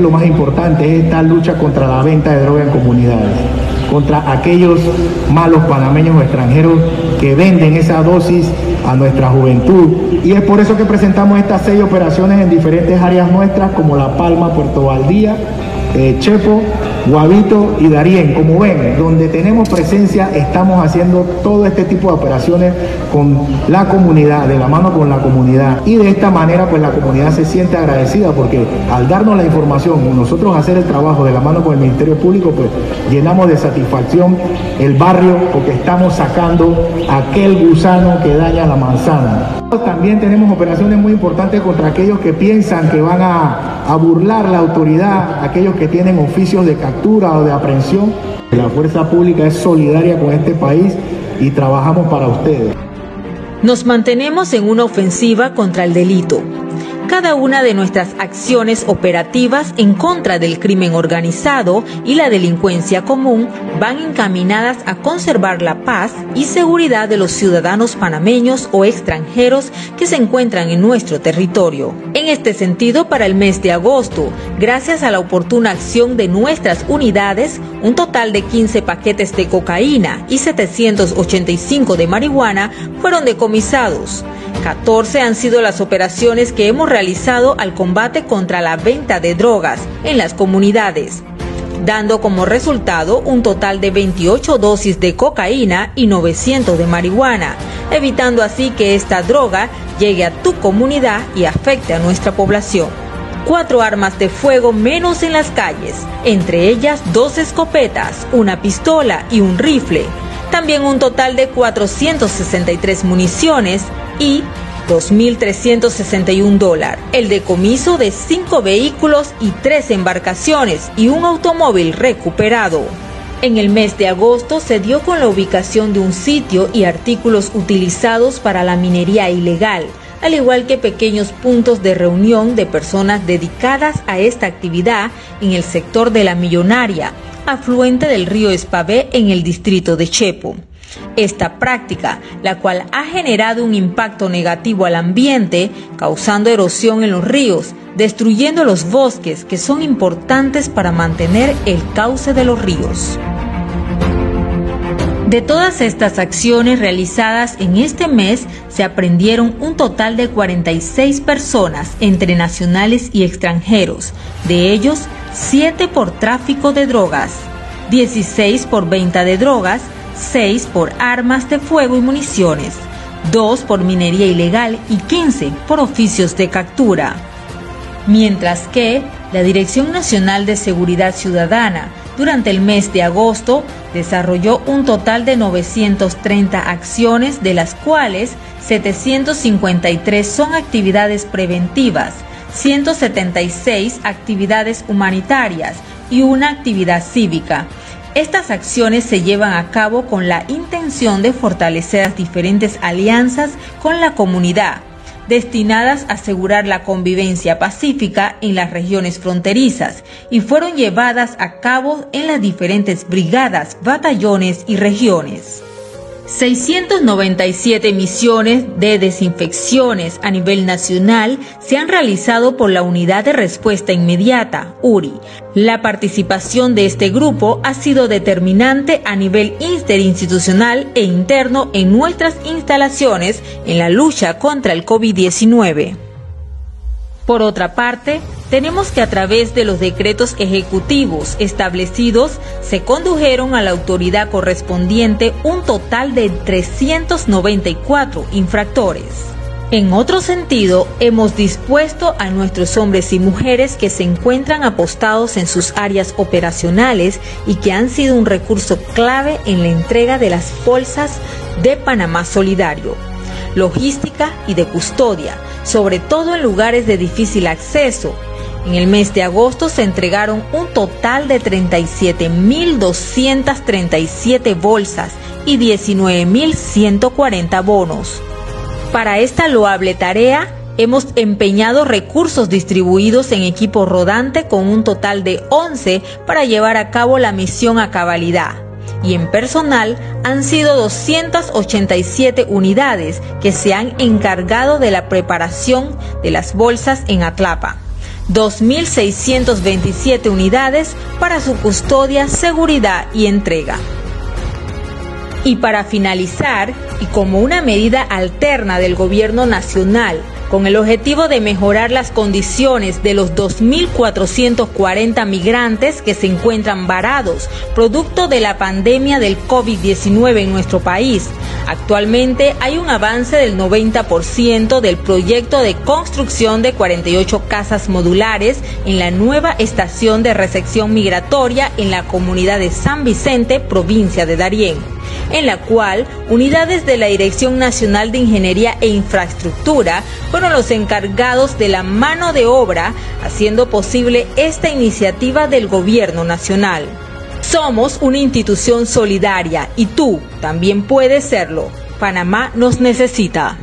Lo más importante es esta lucha contra la venta de droga en comunidades, contra aquellos malos panameños o extranjeros que venden esa dosis a nuestra juventud. Y es por eso que presentamos estas seis operaciones en diferentes áreas nuestras, como La Palma, Puerto Valdía, eh, Chepo, Guavito y Darién. Como ven, donde tenemos presencia estamos haciendo todo este tipo de operaciones con la comunidad, de la mano con la comunidad. Y de esta manera pues la comunidad se siente agradecida porque al darnos la información, nosotros hacer el trabajo de la mano con el Ministerio Público, pues llenamos de satisfacción el barrio porque estamos sacando aquel gusano que daña la manzana. También tenemos operaciones muy importantes contra aquellos que piensan que van a, burlar la autoridad, aquellos que tienen oficios de captura o de aprehensión. La fuerza pública es solidaria con este país y trabajamos para ustedes. Nos mantenemos en una ofensiva contra el delito cada una de nuestras acciones operativas en contra del crimen organizado y la delincuencia común van encaminadas a conservar la paz y seguridad de los ciudadanos panameños o extranjeros que se encuentran en nuestro territorio. En este sentido, para el mes de agosto, gracias a la oportuna acción de nuestras unidades, un total de 15 paquetes de cocaína y 785 de marihuana fueron decomisados. 14 han sido las operaciones que hemos realizado al combate contra la venta de drogas en las comunidades, dando como resultado un total de 28 dosis de cocaína y 900 de marihuana, evitando así que esta droga llegue a tu comunidad y afecte a nuestra población. Cuatro armas de fuego menos en las calles, entre ellas dos escopetas, una pistola y un rifle. También un total de 463 municiones y 2.361 dólares. El decomiso de cinco vehículos y tres embarcaciones y un automóvil recuperado. En el mes de agosto se dio con la ubicación de un sitio y artículos utilizados para la minería ilegal, al igual que pequeños puntos de reunión de personas dedicadas a esta actividad en el sector de la Millonaria, afluente del río Espavé en el distrito de Chepo. Esta práctica, la cual ha generado un impacto negativo al ambiente, causando erosión en los ríos, destruyendo los bosques que son importantes para mantener el cauce de los ríos. De todas estas acciones realizadas en este mes, se aprendieron un total de 46 personas entre nacionales y extranjeros, de ellos 7 por tráfico de drogas, 16 por venta de drogas 6 por armas de fuego y municiones, 2 por minería ilegal y 15 por oficios de captura. Mientras que la Dirección Nacional de Seguridad Ciudadana durante el mes de agosto desarrolló un total de 930 acciones, de las cuales 753 son actividades preventivas, 176 actividades humanitarias y una actividad cívica. Estas acciones se llevan a cabo con la intención de fortalecer las diferentes alianzas con la comunidad, destinadas a asegurar la convivencia pacífica en las regiones fronterizas y fueron llevadas a cabo en las diferentes brigadas, batallones y regiones. 697 misiones de desinfecciones a nivel nacional se han realizado por la Unidad de Respuesta Inmediata, URI. La participación de este grupo ha sido determinante a nivel interinstitucional e interno en nuestras instalaciones en la lucha contra el COVID-19. Por otra parte, tenemos que a través de los decretos ejecutivos establecidos se condujeron a la autoridad correspondiente un total de 394 infractores. En otro sentido, hemos dispuesto a nuestros hombres y mujeres que se encuentran apostados en sus áreas operacionales y que han sido un recurso clave en la entrega de las bolsas de Panamá Solidario logística y de custodia, sobre todo en lugares de difícil acceso. En el mes de agosto se entregaron un total de 37.237 bolsas y 19.140 bonos. Para esta loable tarea, hemos empeñado recursos distribuidos en equipo rodante con un total de 11 para llevar a cabo la misión a cabalidad y en personal han sido 287 unidades que se han encargado de la preparación de las bolsas en Atlapa. 2.627 unidades para su custodia, seguridad y entrega. Y para finalizar, y como una medida alterna del gobierno nacional, con el objetivo de mejorar las condiciones de los 2.440 migrantes que se encuentran varados producto de la pandemia del COVID-19 en nuestro país. Actualmente hay un avance del 90% del proyecto de construcción de 48 casas modulares en la nueva estación de recepción migratoria en la comunidad de San Vicente, provincia de Darién en la cual unidades de la Dirección Nacional de Ingeniería e Infraestructura fueron los encargados de la mano de obra, haciendo posible esta iniciativa del Gobierno Nacional. Somos una institución solidaria y tú también puedes serlo. Panamá nos necesita.